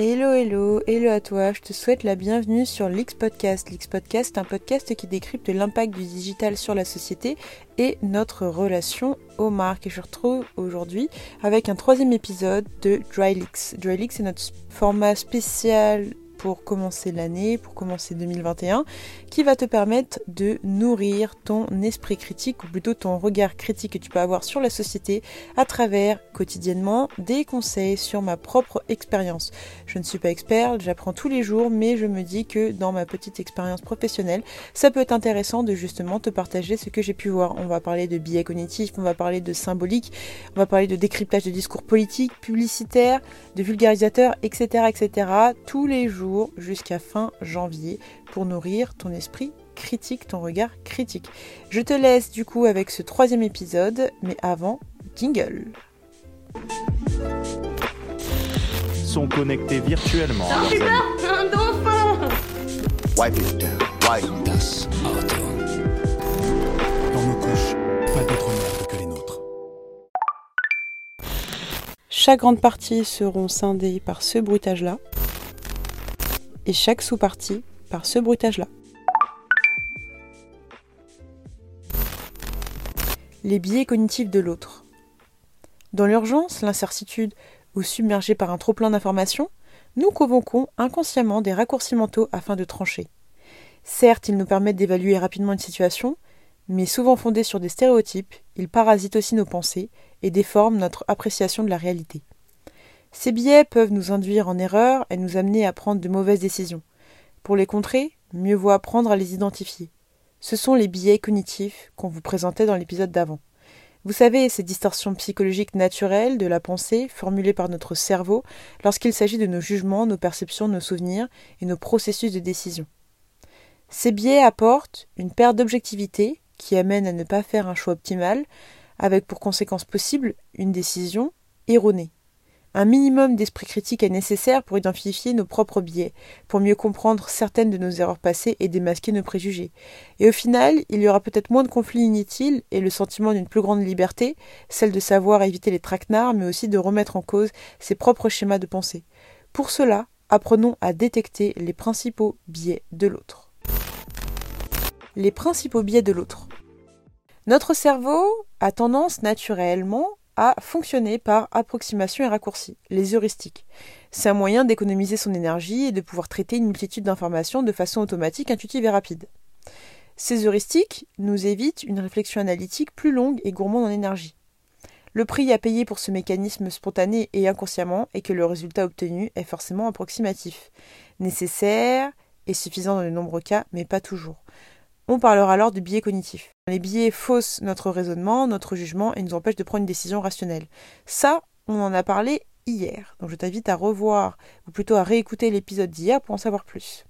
Hello, hello, hello à toi, je te souhaite la bienvenue sur l'X Podcast. L'X Podcast est un podcast qui décrypte l'impact du digital sur la société et notre relation aux marques. Et je retrouve aujourd'hui avec un troisième épisode de DryLeaks. DryLeaks est notre format spécial pour commencer l'année, pour commencer 2021, qui va te permettre de nourrir ton esprit critique, ou plutôt ton regard critique que tu peux avoir sur la société à travers quotidiennement des conseils sur ma propre expérience. Je ne suis pas expert, j'apprends tous les jours, mais je me dis que dans ma petite expérience professionnelle, ça peut être intéressant de justement te partager ce que j'ai pu voir. On va parler de biais cognitifs, on va parler de symbolique, on va parler de décryptage de discours politiques, publicitaires, de vulgarisateurs, etc., etc. Tous les jours jusqu'à fin janvier pour nourrir ton esprit critique, ton regard critique. Je te laisse du coup avec ce troisième épisode, mais avant, jingle. Sont connectés virtuellement. Oh putain, un dauphin Wipe it down. Wipe Das Auto. Dans nos couches, pas que les nôtres. Chaque grande partie seront scindées par ce bruitage-là, et chaque sous-partie par ce bruitage-là. Les biais cognitifs de l'autre. Dans l'urgence, l'incertitude ou submergé par un trop-plein d'informations, nous convoquons inconsciemment des raccourcis mentaux afin de trancher. Certes, ils nous permettent d'évaluer rapidement une situation, mais souvent fondés sur des stéréotypes, ils parasitent aussi nos pensées et déforment notre appréciation de la réalité. Ces biais peuvent nous induire en erreur et nous amener à prendre de mauvaises décisions. Pour les contrer, mieux vaut apprendre à les identifier. Ce sont les biais cognitifs qu'on vous présentait dans l'épisode d'avant. Vous savez, ces distorsions psychologiques naturelles de la pensée formulées par notre cerveau lorsqu'il s'agit de nos jugements, nos perceptions, nos souvenirs et nos processus de décision. Ces biais apportent une perte d'objectivité qui amène à ne pas faire un choix optimal, avec pour conséquence possible une décision erronée. Un minimum d'esprit critique est nécessaire pour identifier nos propres biais, pour mieux comprendre certaines de nos erreurs passées et démasquer nos préjugés. Et au final, il y aura peut-être moins de conflits inutiles et le sentiment d'une plus grande liberté, celle de savoir éviter les traquenards, mais aussi de remettre en cause ses propres schémas de pensée. Pour cela, apprenons à détecter les principaux biais de l'autre. Les principaux biais de l'autre. Notre cerveau a tendance naturellement à fonctionner par approximation et raccourci, les heuristiques. C'est un moyen d'économiser son énergie et de pouvoir traiter une multitude d'informations de façon automatique, intuitive et rapide. Ces heuristiques nous évitent une réflexion analytique plus longue et gourmande en énergie. Le prix à payer pour ce mécanisme spontané et inconsciemment est que le résultat obtenu est forcément approximatif, nécessaire et suffisant dans de nombreux cas, mais pas toujours. On parlera alors de biais cognitifs. Les biais faussent notre raisonnement, notre jugement et nous empêchent de prendre une décision rationnelle. Ça, on en a parlé hier. Donc je t'invite à revoir, ou plutôt à réécouter l'épisode d'hier pour en savoir plus.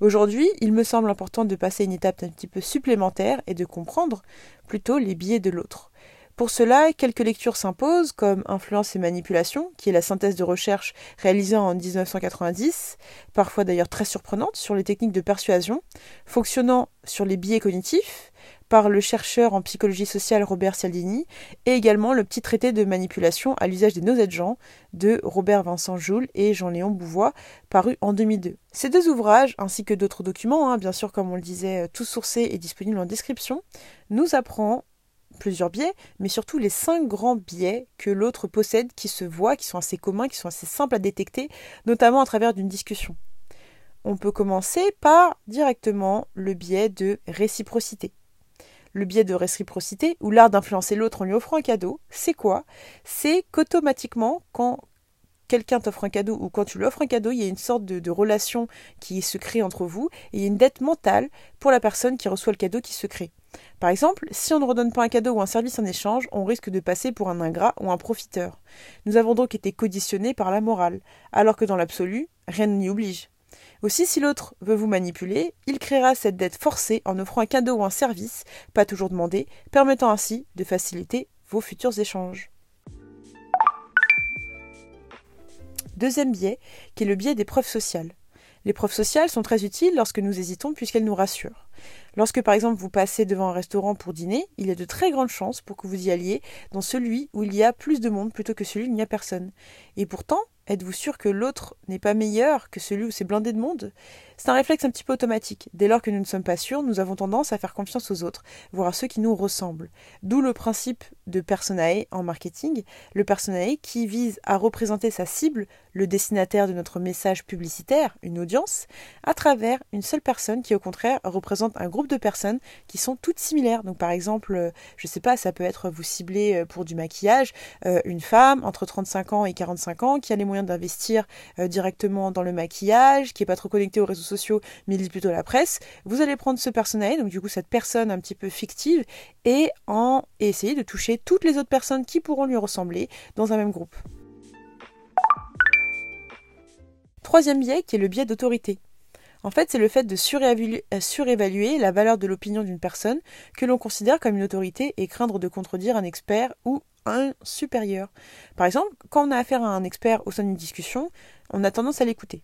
Aujourd'hui, il me semble important de passer une étape un petit peu supplémentaire et de comprendre plutôt les biais de l'autre. Pour cela, quelques lectures s'imposent, comme Influence et manipulation, qui est la synthèse de recherche réalisée en 1990, parfois d'ailleurs très surprenante, sur les techniques de persuasion, fonctionnant sur les biais cognitifs, par le chercheur en psychologie sociale Robert Cialdini, et également le petit traité de manipulation à l'usage des de gens de Robert Vincent Joule et Jean-Léon Bouvois, paru en 2002. Ces deux ouvrages, ainsi que d'autres documents, hein, bien sûr comme on le disait, tout sourcés et disponibles en description, nous apprend plusieurs biais, mais surtout les cinq grands biais que l'autre possède qui se voient, qui sont assez communs, qui sont assez simples à détecter, notamment à travers d'une discussion. On peut commencer par directement le biais de réciprocité. Le biais de réciprocité, ou l'art d'influencer l'autre en lui offrant un cadeau, c'est quoi? C'est qu'automatiquement, quand quelqu'un t'offre un cadeau ou quand tu lui offres un cadeau, il y a une sorte de, relation qui se crée entre vous et il y a une dette mentale pour la personne qui reçoit le cadeau qui se crée. Par exemple, si on ne redonne pas un cadeau ou un service en échange, on risque de passer pour un ingrat ou un profiteur. Nous avons donc été conditionnés par la morale, alors que dans l'absolu, rien n'y oblige. Aussi, si l'autre veut vous manipuler, il créera cette dette forcée en offrant un cadeau ou un service, pas toujours demandé, permettant ainsi de faciliter vos futurs échanges. Deuxième biais, qui est le biais des preuves sociales. Les preuves sociales sont très utiles lorsque nous hésitons puisqu'elles nous rassurent. Lorsque par exemple vous passez devant un restaurant pour dîner, il y a de très grandes chances pour que vous y alliez dans celui où il y a plus de monde plutôt que celui où il n'y a personne. Et pourtant, Êtes-vous sûr que l'autre n'est pas meilleur que celui où c'est blindé de monde? C'est un réflexe un petit peu automatique. Dès lors que nous ne sommes pas sûrs, nous avons tendance à faire confiance aux autres, voire à ceux qui nous ressemblent. D'où le principe de personae en marketing, le personae qui vise à représenter sa cible, le destinataire de notre message publicitaire, une audience, à travers une seule personne qui au contraire représente un groupe de personnes qui sont toutes similaires. Donc par exemple, je sais pas, ça peut être vous cibler euh, pour du maquillage, euh, une femme entre 35 ans et 45 ans qui a les moyens d'investir euh, directement dans le maquillage, qui est pas trop connecté aux réseaux sociaux, mais lit plutôt la presse, vous allez prendre ce personnel, donc du coup cette personne un petit peu fictive, et en essayer de toucher toutes les autres personnes qui pourront lui ressembler dans un même groupe. Troisième biais qui est le biais d'autorité. En fait, c'est le fait de surévaluer, surévaluer la valeur de l'opinion d'une personne que l'on considère comme une autorité et craindre de contredire un expert ou supérieur. Par exemple, quand on a affaire à un expert au sein d'une discussion, on a tendance à l'écouter.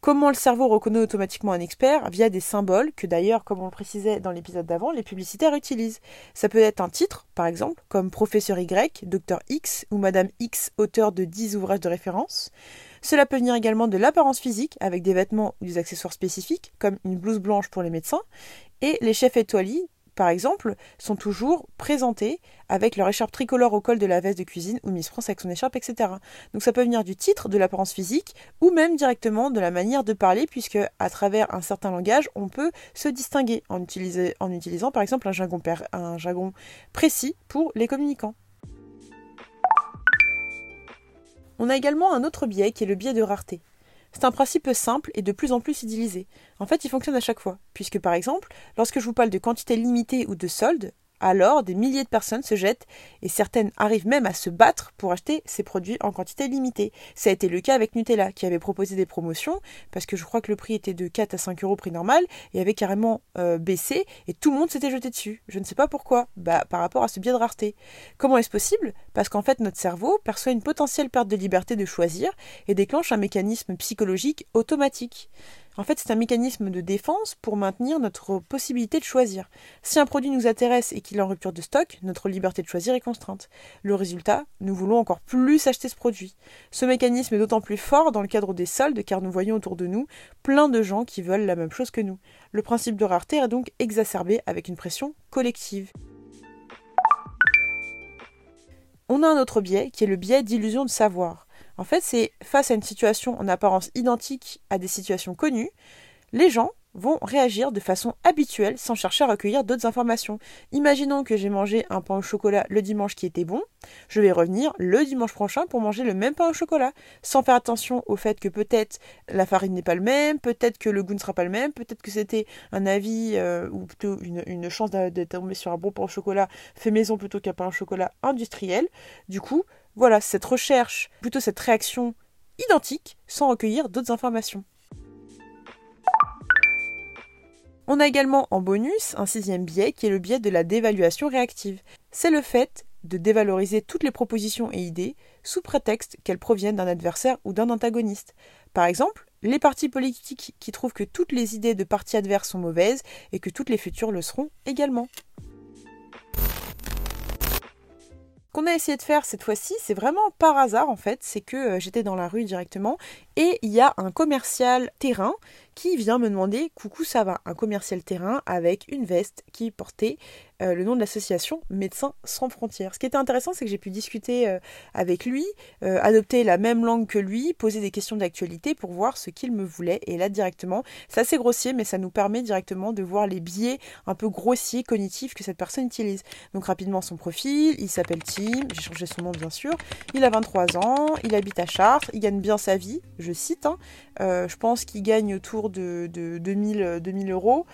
Comment le cerveau reconnaît automatiquement un expert Via des symboles que d'ailleurs, comme on le précisait dans l'épisode d'avant, les publicitaires utilisent. Ça peut être un titre, par exemple, comme Professeur Y, Docteur X ou Madame X, auteur de 10 ouvrages de référence. Cela peut venir également de l'apparence physique, avec des vêtements ou des accessoires spécifiques, comme une blouse blanche pour les médecins, et les chefs étoilés, par exemple, sont toujours présentés avec leur écharpe tricolore au col de la veste de cuisine ou Miss France avec son écharpe, etc. Donc ça peut venir du titre, de l'apparence physique, ou même directement de la manière de parler, puisque à travers un certain langage, on peut se distinguer en, utilisant, par exemple un jargon, un jargon précis pour les communicants. On a également un autre biais qui est le biais de rareté. C'est un principe simple et de plus en plus utilisé. En fait, il fonctionne à chaque fois, puisque par exemple, lorsque je vous parle de quantité limitée ou de solde, alors des milliers de personnes se jettent et certaines arrivent même à se battre pour acheter ces produits en quantité limitée. Ça a été le cas avec Nutella qui avait proposé des promotions parce que je crois que le prix était de 4 à 5 euros prix normal et avait carrément euh, baissé et tout le monde s'était jeté dessus. Je ne sais pas pourquoi. Bah par rapport à ce biais de rareté. Comment est-ce possible? Parce qu'en fait notre cerveau perçoit une potentielle perte de liberté de choisir et déclenche un mécanisme psychologique automatique. En fait, c'est un mécanisme de défense pour maintenir notre possibilité de choisir. Si un produit nous intéresse et qu'il est en rupture de stock, notre liberté de choisir est contrainte. Le résultat, nous voulons encore plus acheter ce produit. Ce mécanisme est d'autant plus fort dans le cadre des soldes car nous voyons autour de nous plein de gens qui veulent la même chose que nous. Le principe de rareté est donc exacerbé avec une pression collective. On a un autre biais qui est le biais d'illusion de savoir. En fait, c'est face à une situation en apparence identique à des situations connues, les gens vont réagir de façon habituelle sans chercher à recueillir d'autres informations. Imaginons que j'ai mangé un pain au chocolat le dimanche qui était bon, je vais revenir le dimanche prochain pour manger le même pain au chocolat, sans faire attention au fait que peut-être la farine n'est pas le même, peut-être que le goût ne sera pas le même, peut-être que c'était un avis euh, ou plutôt une, chance de tomber sur un bon pain au chocolat fait maison plutôt qu'un pain au chocolat industriel. Du coup, voilà, cette recherche, plutôt cette réaction identique, sans recueillir d'autres informations. On a également en bonus un sixième biais qui est le biais de la dévaluation réactive. C'est le fait de dévaloriser toutes les propositions et idées sous prétexte qu'elles proviennent d'un adversaire ou d'un antagoniste. Par exemple, les partis politiques qui trouvent que toutes les idées de partis adverses sont mauvaises et que toutes les futures le seront également qu'on a essayé de faire cette fois-ci, c'est vraiment par hasard en fait, c'est que euh, j'étais dans la rue directement et il y a un commercial terrain qui vient me demander coucou ça va, un commercial terrain avec une veste qui portait euh, le nom de l'association Médecins sans frontières. Ce qui était intéressant, c'est que j'ai pu discuter euh, avec lui, euh, adopter la même langue que lui, poser des questions d'actualité pour voir ce qu'il me voulait. Et là, directement, c'est assez grossier, mais ça nous permet directement de voir les biais un peu grossiers, cognitifs que cette personne utilise. Donc rapidement, son profil, il s'appelle Tim, j'ai changé son nom bien sûr, il a 23 ans, il habite à Chartres, il gagne bien sa vie, je cite, hein. je pense qu'il gagne autour de, de 2000, 2000 euros,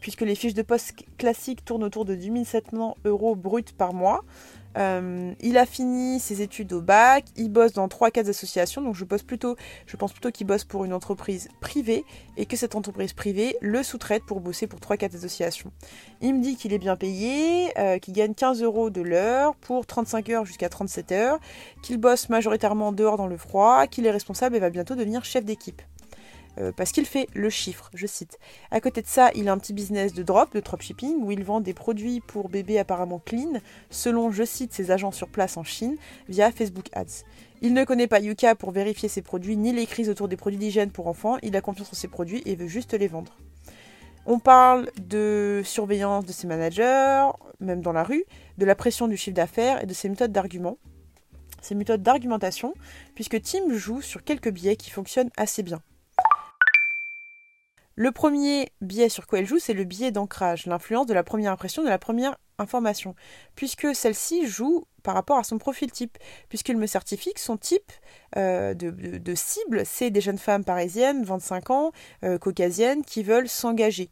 puisque les fiches de poste classiques tournent autour de 2700 euros bruts par mois. Euh, il a fini ses études au bac, il bosse dans 3-4 associations, donc je, bosse plutôt, je pense plutôt qu'il bosse pour une entreprise privée et que cette entreprise privée le sous-traite pour bosser pour 3-4 associations. Il me dit qu'il est bien payé, euh, qu'il gagne 15 euros de l'heure pour 35 heures jusqu'à 37 heures, qu'il bosse majoritairement dehors dans le froid, qu'il est responsable et va bientôt devenir chef d'équipe. Euh, parce qu'il fait le chiffre, je cite. À côté de ça, il a un petit business de drop, de dropshipping, où il vend des produits pour bébés apparemment clean, selon, je cite, ses agents sur place en Chine, via Facebook Ads. Il ne connaît pas Yuka pour vérifier ses produits, ni les crises autour des produits d'hygiène pour enfants, il a confiance en ses produits et veut juste les vendre. On parle de surveillance de ses managers, même dans la rue, de la pression du chiffre d'affaires et de ses méthodes d'argument, ses méthodes d'argumentation, puisque Tim joue sur quelques biais qui fonctionnent assez bien. Le premier biais sur quoi elle joue, c'est le biais d'ancrage, l'influence de la première impression, de la première information, puisque celle-ci joue par rapport à son profil type, puisqu'il me certifie que son type euh, de, cible, c'est des jeunes femmes parisiennes, 25 ans, euh, caucasiennes, qui veulent s'engager.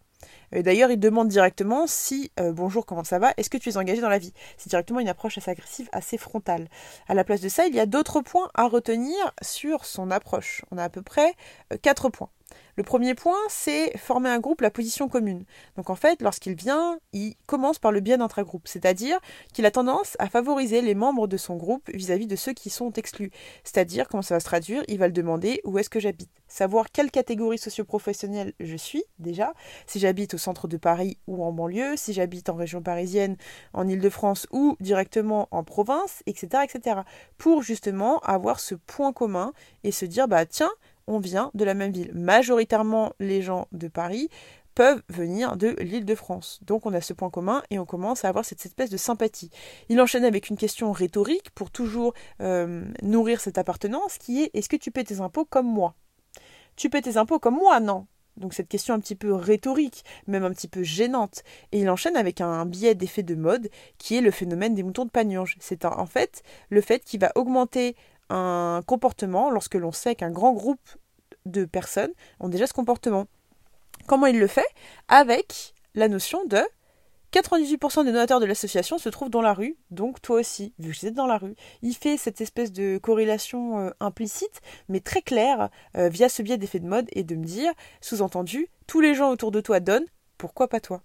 D'ailleurs, il demande directement si euh, bonjour, comment ça va? Est-ce que tu es engagé dans la vie? C'est directement une approche assez agressive, assez frontale. À la place de ça, il y a d'autres points à retenir sur son approche. On a à peu près quatre points. Le premier point, c'est former un groupe, la position commune. Donc en fait, lorsqu'il vient, il commence par le bien intra-groupe, c'est-à-dire qu'il a tendance à favoriser les membres de son groupe vis-à-vis de ceux qui sont exclus. C'est-à-dire, comment ça va se traduire? Il va le demander où est-ce que j'habite? Savoir quelle catégorie socio-professionnelle je suis, déjà, si j'habite au centre de Paris ou en banlieue, si j'habite en région parisienne, en Ile-de-France ou directement en province, etc., etc. Pour justement avoir ce point commun et se dire, bah tiens, on vient de la même ville. Majoritairement, les gens de Paris peuvent venir de l'île de France. Donc on a ce point commun et on commence à avoir cette espèce de sympathie. Il enchaîne avec une question rhétorique pour toujours euh, nourrir cette appartenance qui est est-ce que tu paies tes impôts comme moi? Tu paies tes impôts comme moi Non? Donc cette question un petit peu rhétorique, même un petit peu gênante. Et il enchaîne avec un biais d'effet de mode qui est le phénomène des moutons de Panurge. C'est en fait le fait qu'il va augmenter un comportement lorsque l'on sait qu'un grand groupe de personnes ont déjà ce comportement. Comment il le fait? Avec la notion de 98% des donateurs de l'association se trouvent dans la rue, donc toi aussi, vu que j'étais dans la rue. Il fait cette espèce de corrélation euh, implicite, mais très claire, euh, via ce biais d'effet de mode, et de me dire, sous-entendu, tous les gens autour de toi donnent, pourquoi pas toi?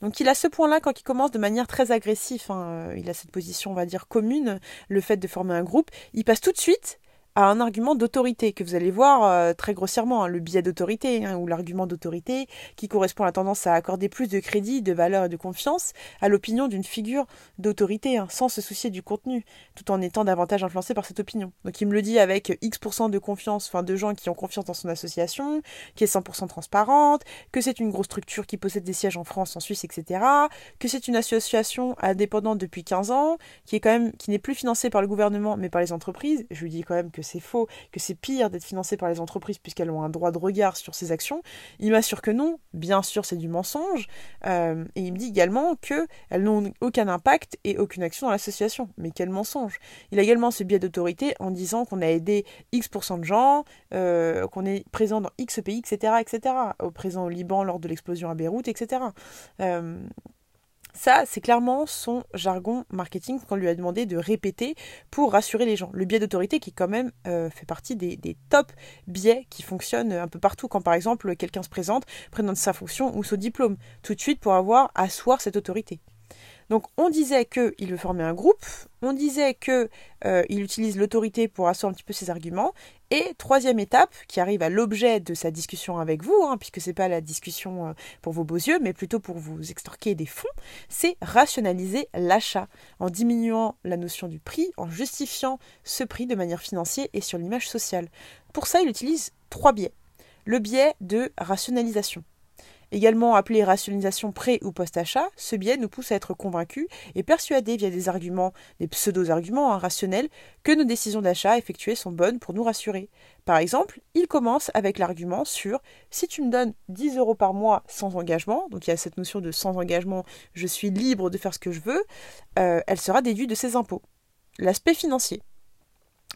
Donc il a ce point-là quand il commence de manière très agressive, hein, il a cette position, on va dire, commune, le fait de former un groupe, il passe tout de suite à un argument d'autorité que vous allez voir euh, très grossièrement, hein, le biais d'autorité hein, ou l'argument d'autorité qui correspond à la tendance à accorder plus de crédit, de valeur et de confiance à l'opinion d'une figure d'autorité hein, sans se soucier du contenu tout en étant davantage influencé par cette opinion. Donc il me le dit avec X% de confiance, enfin de gens qui ont confiance dans son association, qui est 100% transparente, que c'est une grosse structure qui possède des sièges en France, en Suisse, etc. Que c'est une association indépendante depuis 15 ans, qui est quand même qui n'est plus financée par le gouvernement mais par les entreprises. Je lui dis quand même que c'est faux, que c'est pire d'être financé par les entreprises puisqu'elles ont un droit de regard sur ces actions. Il m'assure que non, bien sûr c'est du mensonge, euh, et il me dit également qu'elles n'ont aucun impact et aucune action dans l'association. Mais quel mensonge Il a également ce biais d'autorité en disant qu'on a aidé X% de gens, euh, qu'on est présent dans X pays, etc., etc., présent au Liban lors de l'explosion à Beyrouth, etc. Ça, c'est clairement son jargon marketing qu'on lui a demandé de répéter pour rassurer les gens. Le biais d'autorité qui quand même euh, fait partie des, des, top biais qui fonctionnent un peu partout quand par exemple quelqu'un se présente, présente sa fonction ou son diplôme, tout de suite pour avoir asseoir cette autorité. Donc on disait qu'il veut former un groupe, on disait qu'il euh, utilise l'autorité pour asseoir un petit peu ses arguments, et troisième étape, qui arrive à l'objet de sa discussion avec vous, hein, puisque c'est pas la discussion euh, pour vos beaux yeux, mais plutôt pour vous extorquer des fonds, c'est rationaliser l'achat en diminuant la notion du prix, en justifiant ce prix de manière financière et sur l'image sociale. Pour ça, il utilise trois biais. Le biais de rationalisation. Également appelé rationalisation pré ou post-achat, ce biais nous pousse à être convaincus et persuadés via des arguments, des pseudo-arguments rationnels, que nos décisions d'achat effectuées sont bonnes pour nous rassurer. Par exemple, il commence avec l'argument sur si tu me donnes 10 euros par mois sans engagement, donc il y a cette notion de sans engagement, je suis libre de faire ce que je veux, euh, elle sera déduite de ses impôts. L'aspect financier.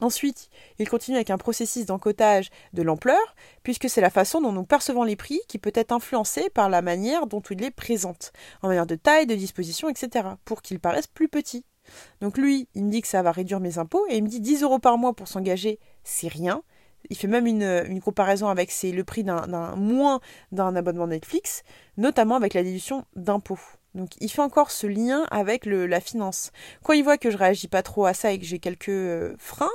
Ensuite, il continue avec un processus d'encodage de l'ampleur, puisque c'est la façon dont nous percevons les prix qui peut être influencée par la manière dont il les présente, en manière de taille, de disposition, etc., pour qu'ils paraissent plus petits. Donc lui, il me dit que ça va réduire mes impôts, et il me dit 10 euros par mois pour s'engager, c'est rien. Il fait même une, comparaison avec le prix d'un moins d'un abonnement Netflix, notamment avec la déduction d'impôts. Donc il fait encore ce lien avec le, la finance. Quand il voit que je réagis pas trop à ça et que j'ai quelques euh, freins,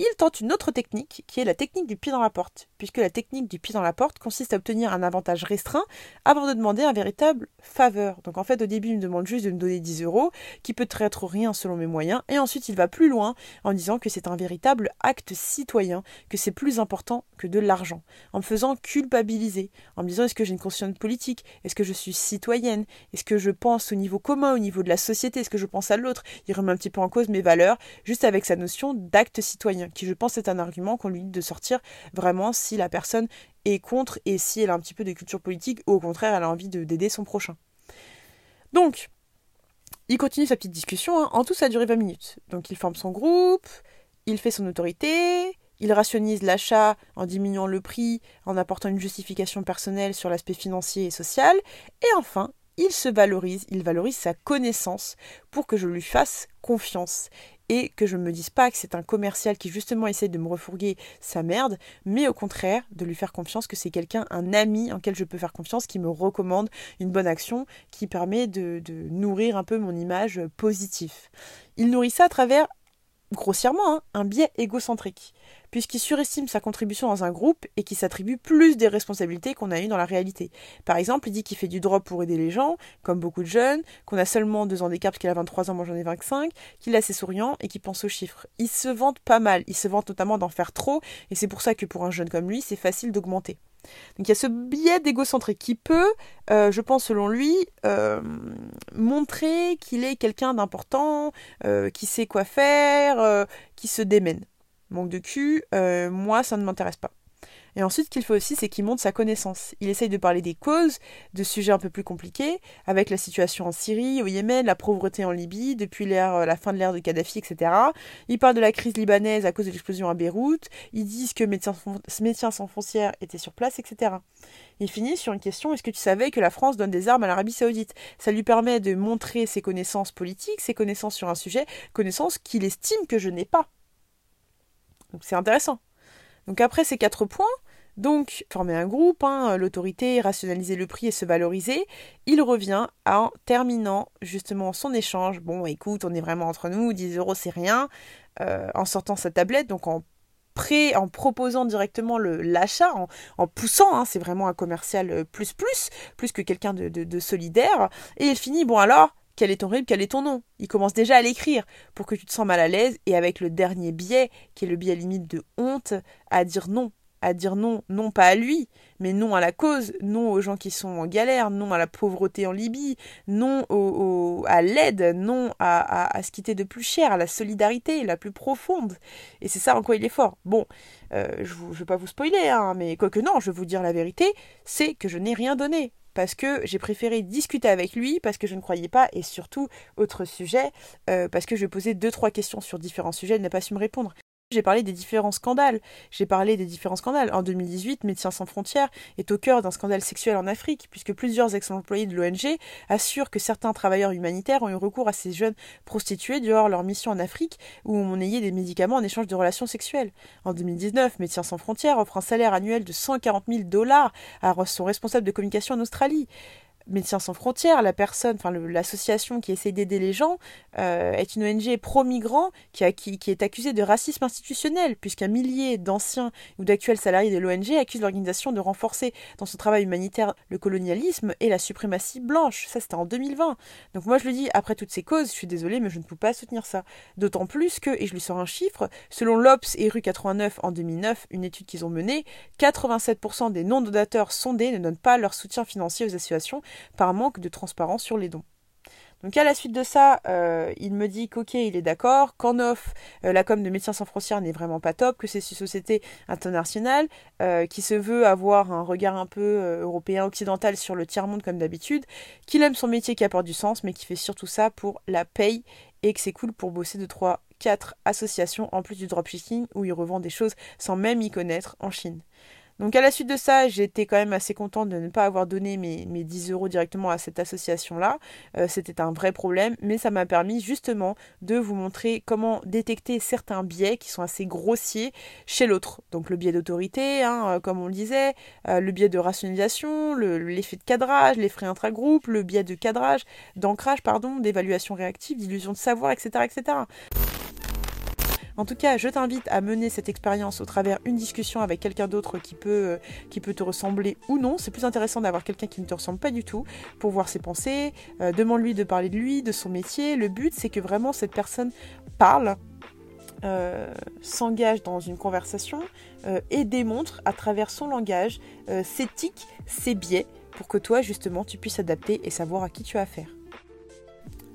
il tente une autre technique qui est la technique du pied dans la porte, puisque la technique du pied dans la porte consiste à obtenir un avantage restreint avant de demander un véritable faveur. Donc en fait au début il me demande juste de me donner 10 euros, qui peut être rien selon mes moyens, et ensuite il va plus loin en disant que c'est un véritable acte citoyen, que c'est plus important que de l'argent, en me faisant culpabiliser, en me disant est-ce que j'ai une conscience politique, est-ce que je suis citoyenne, est-ce que je pense au niveau commun, au niveau de la société, est-ce que je pense à l'autre, il remet un petit peu en cause mes valeurs, juste avec sa notion d'acte citoyen qui je pense est un argument qu'on lui dit de sortir vraiment si la personne est contre et si elle a un petit peu de culture politique ou au contraire elle a envie d'aider son prochain. Donc, il continue sa petite discussion, hein. en tout ça a duré 20 minutes. Donc il forme son groupe, il fait son autorité, il rationnise l'achat en diminuant le prix, en apportant une justification personnelle sur l'aspect financier et social, et enfin, il se valorise, il valorise sa connaissance pour que je lui fasse confiance et que je ne me dise pas que c'est un commercial qui justement essaie de me refourguer sa merde, mais au contraire de lui faire confiance que c'est quelqu'un, un ami en quel je peux faire confiance, qui me recommande une bonne action, qui permet de, nourrir un peu mon image positive. Il nourrit ça à travers, grossièrement, hein, un biais égocentrique puisqu'il surestime sa contribution dans un groupe et qu'il s'attribue plus des responsabilités qu'on a eues dans la réalité. Par exemple, il dit qu'il fait du drop pour aider les gens, comme beaucoup de jeunes, qu'on a seulement deux ans d'écart parce qu'il a 23 ans, moi j'en ai 25, qu'il est assez souriant et qu'il pense aux chiffres. Il se vante pas mal, il se vante notamment d'en faire trop, et c'est pour ça que pour un jeune comme lui, c'est facile d'augmenter. Donc il y a ce biais d'égocentrique qui peut, euh, je pense selon lui, euh, montrer qu'il est quelqu'un d'important, euh, qui sait quoi faire, qui se démène manque de cul, euh, moi ça ne m'intéresse pas. Et ensuite, ce qu'il fait aussi, c'est qu'il montre sa connaissance. Il essaye de parler des causes, de sujets un peu plus compliqués, avec la situation en Syrie, au Yémen, la pauvreté en Libye, depuis euh, la fin de l'ère de Kadhafi, etc. Il parle de la crise libanaise à cause de l'explosion à Beyrouth. Ils disent que Médecins, sans frontières était sur place, etc. Il finit sur une question est-ce que tu savais que la France donne des armes à l'Arabie Saoudite? Ça lui permet de montrer ses connaissances politiques, ses connaissances sur un sujet, connaissances qu'il estime que je n'ai pas. Donc c'est intéressant. Donc après ces quatre points, donc former un groupe, hein, l'autorité, rationaliser le prix et se valoriser, il revient en terminant justement son échange. Bon écoute, on est vraiment entre nous, 10 euros c'est rien, euh, en sortant sa tablette, donc en pré, en proposant directement l'achat, en, poussant, hein, c'est vraiment un commercial euh, plus plus, plus que quelqu'un de solidaire, et il finit, bon alors, quel est ton rythme, quel est ton nom Il commence déjà à l'écrire pour que tu te sens mal à l'aise et avec le dernier biais, qui est le biais limite de honte, à dire non. À dire non, non pas à lui, mais non à la cause, non aux gens qui sont en galère, non à la pauvreté en Libye, non à l'aide, non à, ce qui était de plus cher, à la solidarité la plus profonde. Et c'est ça en quoi il est fort. Bon, euh, je ne vais pas vous spoiler, hein, mais quoique non, je vais vous dire la vérité, c'est que je n'ai rien donné parce que j'ai préféré discuter avec lui, parce que je ne croyais pas, et surtout, autre sujet, euh, parce que je posé deux, trois questions sur différents sujets, il n'a pas su me répondre. J'ai parlé des différents scandales. J'ai parlé des différents scandales. En 2018, Médecins sans frontières est au cœur d'un scandale sexuel en Afrique, puisque plusieurs ex-employés de l'ONG assurent que certains travailleurs humanitaires ont eu recours à ces jeunes prostituées durant leur mission en Afrique, où on monnayait des médicaments en échange de relations sexuelles. En 2019, Médecins sans frontières offre un salaire annuel de 140 000 dollars à son responsable de communication en Australie. Médecins sans frontières, la personne, enfin l'association qui essaie d'aider les gens, euh, est une ONG pro-migrants qui, est accusée de racisme institutionnel, puisqu'un millier d'anciens ou d'actuels salariés de l'ONG accusent l'organisation de renforcer dans son travail humanitaire le colonialisme et la suprématie blanche. Ça, c'était en 2020. Donc moi, je le dis, après toutes ces causes, je suis désolée, mais je ne peux pas soutenir ça. D'autant plus que, et je lui sors un chiffre, selon l'OPS et Rue 89 en 2009, une étude qu'ils ont menée, 87% des non-donateurs sondés ne donnent pas leur soutien financier aux associations par manque de transparence sur les dons. Donc à la suite de ça, euh, il me dit qu'ok, il est d'accord, qu'en off, euh, la com de Médecins sans frontières n'est vraiment pas top, que c'est une société internationale, euh, qui se veut avoir un regard un peu européen, occidental sur le tiers-monde comme d'habitude, qu'il aime son métier qui apporte du sens, mais qui fait surtout ça pour la paye, et que c'est cool pour bosser de 3, 4 associations en plus du dropshipping où il revend des choses sans même y connaître en Chine. Donc à la suite de ça, j'étais quand même assez contente de ne pas avoir donné mes, 10 euros directement à cette association-là. Euh, c'était un vrai problème, mais ça m'a permis justement de vous montrer comment détecter certains biais qui sont assez grossiers chez l'autre. Donc le biais d'autorité, hein, euh, comme on le disait, euh, le biais de rationalisation, l'effet de cadrage, les frais intragroupes, le biais de cadrage, d'ancrage, pardon, d'évaluation réactive, d'illusion de savoir, etc., etc. En tout cas, je t'invite à mener cette expérience au travers une discussion avec quelqu'un d'autre qui peut, euh, qui peut te ressembler ou non. C'est plus intéressant d'avoir quelqu'un qui ne te ressemble pas du tout pour voir ses pensées. Euh, Demande-lui de parler de lui, de son métier. Le but, c'est que vraiment cette personne parle euh, s'engage dans une conversation et démontre à travers son langage ses tics, ses biais, pour que toi justement tu puisses adapter et savoir à qui tu as affaire.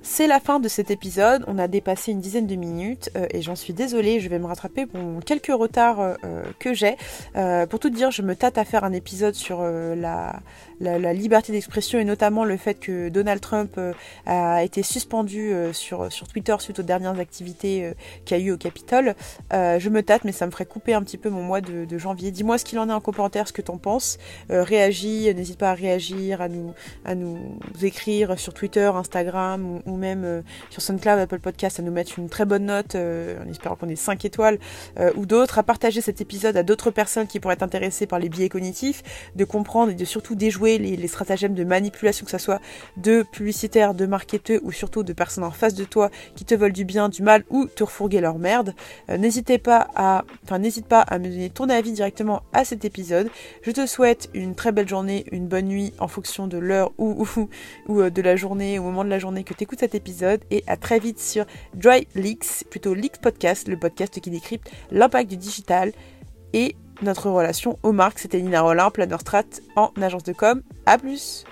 C'est la fin de cet épisode, on a dépassé une dizaine de minutes euh, et j'en suis désolée, je vais me rattraper pour quelques retards euh, que j'ai. Euh, pour tout dire, je me tâte à faire un épisode sur euh, la, liberté d'expression et notamment le fait que Donald Trump euh, a été suspendu euh, sur, Twitter suite aux dernières activités euh, qu'il y a eu au Capitole. Euh, je me tâte, mais ça me ferait couper un petit peu mon mois de, janvier. Dis-moi ce qu'il en est en commentaire, ce que t'en penses. Euh, réagis, n'hésite pas à réagir, à nous, à nous écrire sur Twitter, Instagram ou, ou même euh, sur SoundCloud, Apple Podcast, à nous mettre une très bonne note euh, en espérant qu'on ait 5 étoiles euh, ou d'autres, à partager cet épisode à d'autres personnes qui pourraient être intéressées par les biais cognitifs, de comprendre et de surtout déjouer les, stratagèmes de manipulation, que ce soit de publicitaires, de marketeurs ou surtout de personnes en face de toi qui te veulent du bien, du mal ou te refourguer leur merde. N'hésitez pas à, enfin n'hésite pas à me donner ton avis directement à cet épisode. Je te souhaite une très belle journée, une bonne nuit en fonction de l'heure ou, ou, ou de la journée, au moment de la journée que tu écoutes épisode et à très vite sur Dry Leaks, plutôt Leaks Podcast, le podcast qui décrypte l'impact du digital et notre relation aux marques. C'était Nina Rollin, Planner Strat en agence de com. À plus!